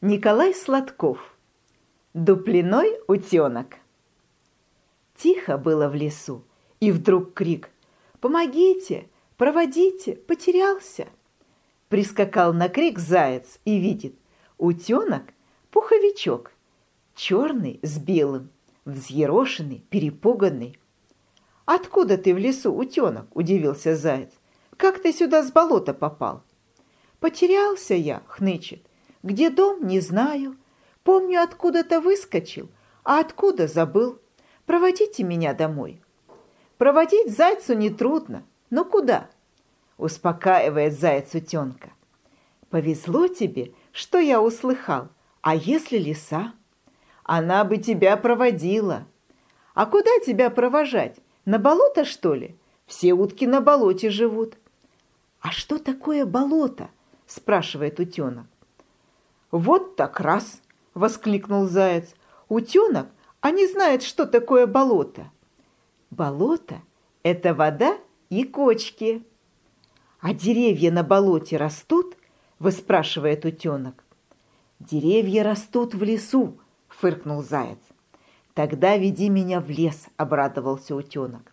Николай Сладков. Дупляной утенок. Тихо было в лесу, и вдруг крик «Помогите! Проводите! Потерялся!» Прискакал на крик заяц и видит утенок – пуховичок, черный с белым, взъерошенный, перепуганный. «Откуда ты в лесу, утенок?» – удивился заяц. «Как ты сюда с болота попал?» «Потерялся я», – хнычет. Где дом, не знаю. Помню, откуда-то выскочил, а откуда забыл. Проводите меня домой. Проводить зайцу нетрудно. Но куда? Успокаивает заяц утенка. Повезло тебе, что я услыхал. А если лиса? Она бы тебя проводила. А куда тебя провожать? На болото, что ли? Все утки на болоте живут. А что такое болото? Спрашивает утенок. «Вот так раз!» — воскликнул заяц. «Утенок, а не знает, что такое болото!» «Болото — это вода и кочки!» «А деревья на болоте растут?» — выспрашивает утенок. «Деревья растут в лесу!» — фыркнул заяц. «Тогда веди меня в лес!» — обрадовался утенок.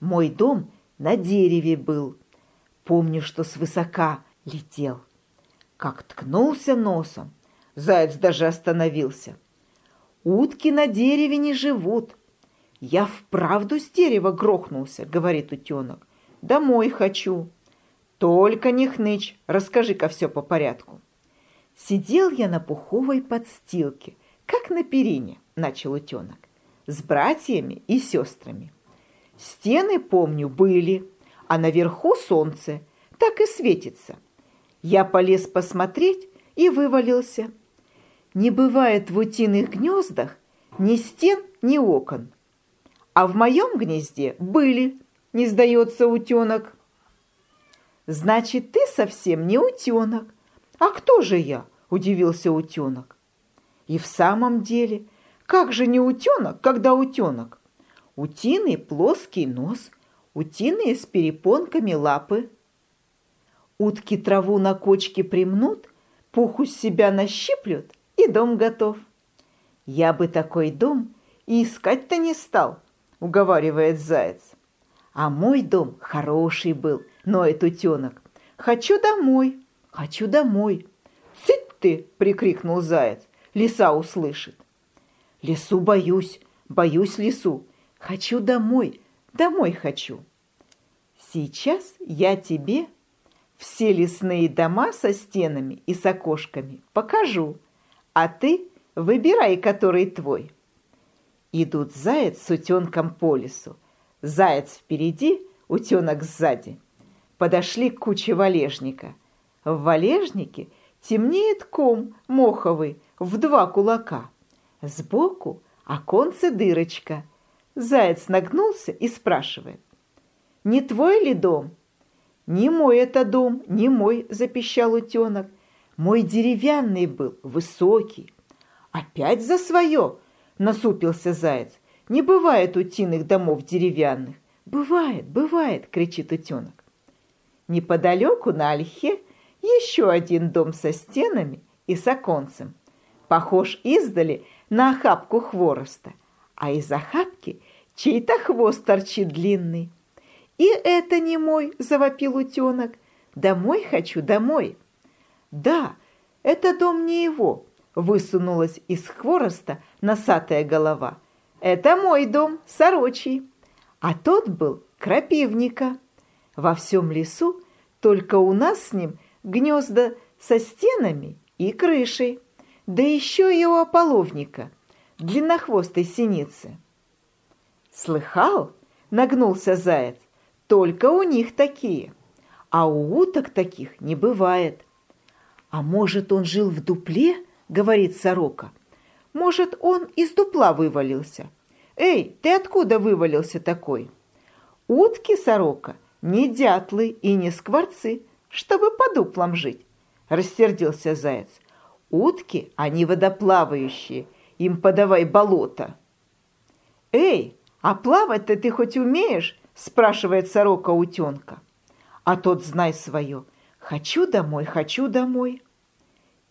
«Мой дом на дереве был. Помню, что свысока летел» как ткнулся носом. Заяц даже остановился. «Утки на дереве не живут». «Я вправду с дерева грохнулся», — говорит утенок. «Домой хочу». «Только не хнычь, расскажи-ка все по порядку». «Сидел я на пуховой подстилке, как на перине», — начал утенок, «с братьями и сестрами. Стены, помню, были, а наверху солнце так и светится. Я полез посмотреть и вывалился. Не бывает в утиных гнездах ни стен, ни окон. А в моем гнезде были, не сдается утенок. Значит, ты совсем не утенок. А кто же я? Удивился утенок. И в самом деле, как же не утенок, когда утенок? Утиный плоский нос, утиные с перепонками лапы – Утки траву на кочке примнут, пуху с себя нащиплют, и дом готов. Я бы такой дом и искать-то не стал, уговаривает заяц. А мой дом хороший был, ноет утенок. Хочу домой, хочу домой. Цыть ты, прикрикнул заяц, лиса услышит. Лесу боюсь, боюсь лесу. Хочу домой, домой хочу. Сейчас я тебе все лесные дома со стенами и с окошками покажу, а ты выбирай, который твой. Идут заяц с утенком по лесу. Заяц впереди, утенок сзади. Подошли к куче валежника. В валежнике темнеет ком моховый в два кулака. Сбоку оконце дырочка. Заяц нагнулся и спрашивает. «Не твой ли дом?» «Не мой это дом, не мой», – запищал утенок. «Мой деревянный был, высокий». «Опять за свое?» – насупился заяц. «Не бывает утиных домов деревянных». «Бывает, бывает!» – кричит утенок. Неподалеку на ольхе еще один дом со стенами и с оконцем. Похож издали на охапку хвороста, а из охапки чей-то хвост торчит длинный. «И это не мой!» – завопил утенок. «Домой хочу, домой!» «Да, это дом не его!» – высунулась из хвороста носатая голова. «Это мой дом, сорочий!» А тот был крапивника. Во всем лесу только у нас с ним гнезда со стенами и крышей, да еще и у ополовника, длиннохвостой синицы. «Слыхал?» – нагнулся заяц. Только у них такие. А у уток таких не бывает. А может, он жил в дупле, говорит сорока. Может, он из дупла вывалился. Эй, ты откуда вывалился такой? Утки, сорока, не дятлы и не скворцы, чтобы по дуплам жить, рассердился заяц. Утки, они водоплавающие, им подавай болото. Эй, а плавать-то ты хоть умеешь? Спрашивает сорока утенка. А тот, знай свое, хочу домой, хочу домой.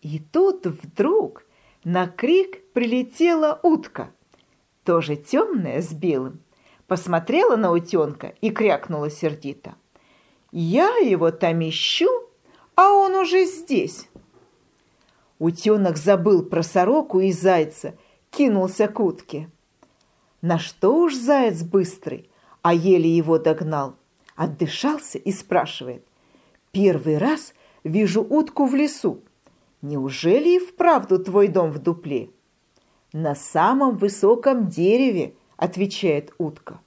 И тут вдруг на крик прилетела утка, тоже темная с белым, посмотрела на утенка и крякнула сердито. «Я его там ищу, а он уже здесь!» Утенок забыл про сороку и зайца, кинулся к утке. На что уж заяц быстрый, а еле его догнал. Отдышался и спрашивает. «Первый раз вижу утку в лесу. Неужели и вправду твой дом в дупле?» «На самом высоком дереве», — отвечает утка.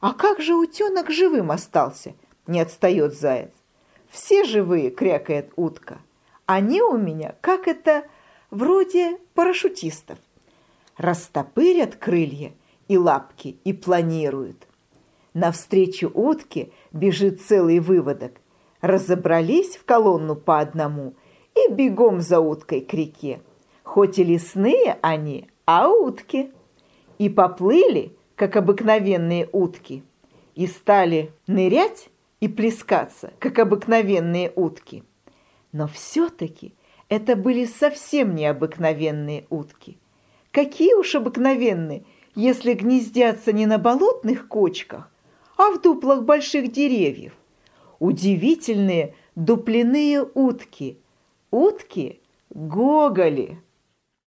«А как же утенок живым остался?» — не отстает заяц. «Все живые», — крякает утка. «Они у меня, как это, вроде парашютистов. Растопырят крылья и лапки и планируют. Навстречу утке бежит целый выводок. Разобрались в колонну по одному и бегом за уткой к реке. Хоть и лесные они, а утки. И поплыли, как обыкновенные утки, и стали нырять и плескаться, как обыкновенные утки. Но все-таки это были совсем необыкновенные утки. Какие уж обыкновенные, если гнездятся не на болотных кочках, а в дуплах больших деревьев. Удивительные дупляные утки. Утки – гоголи.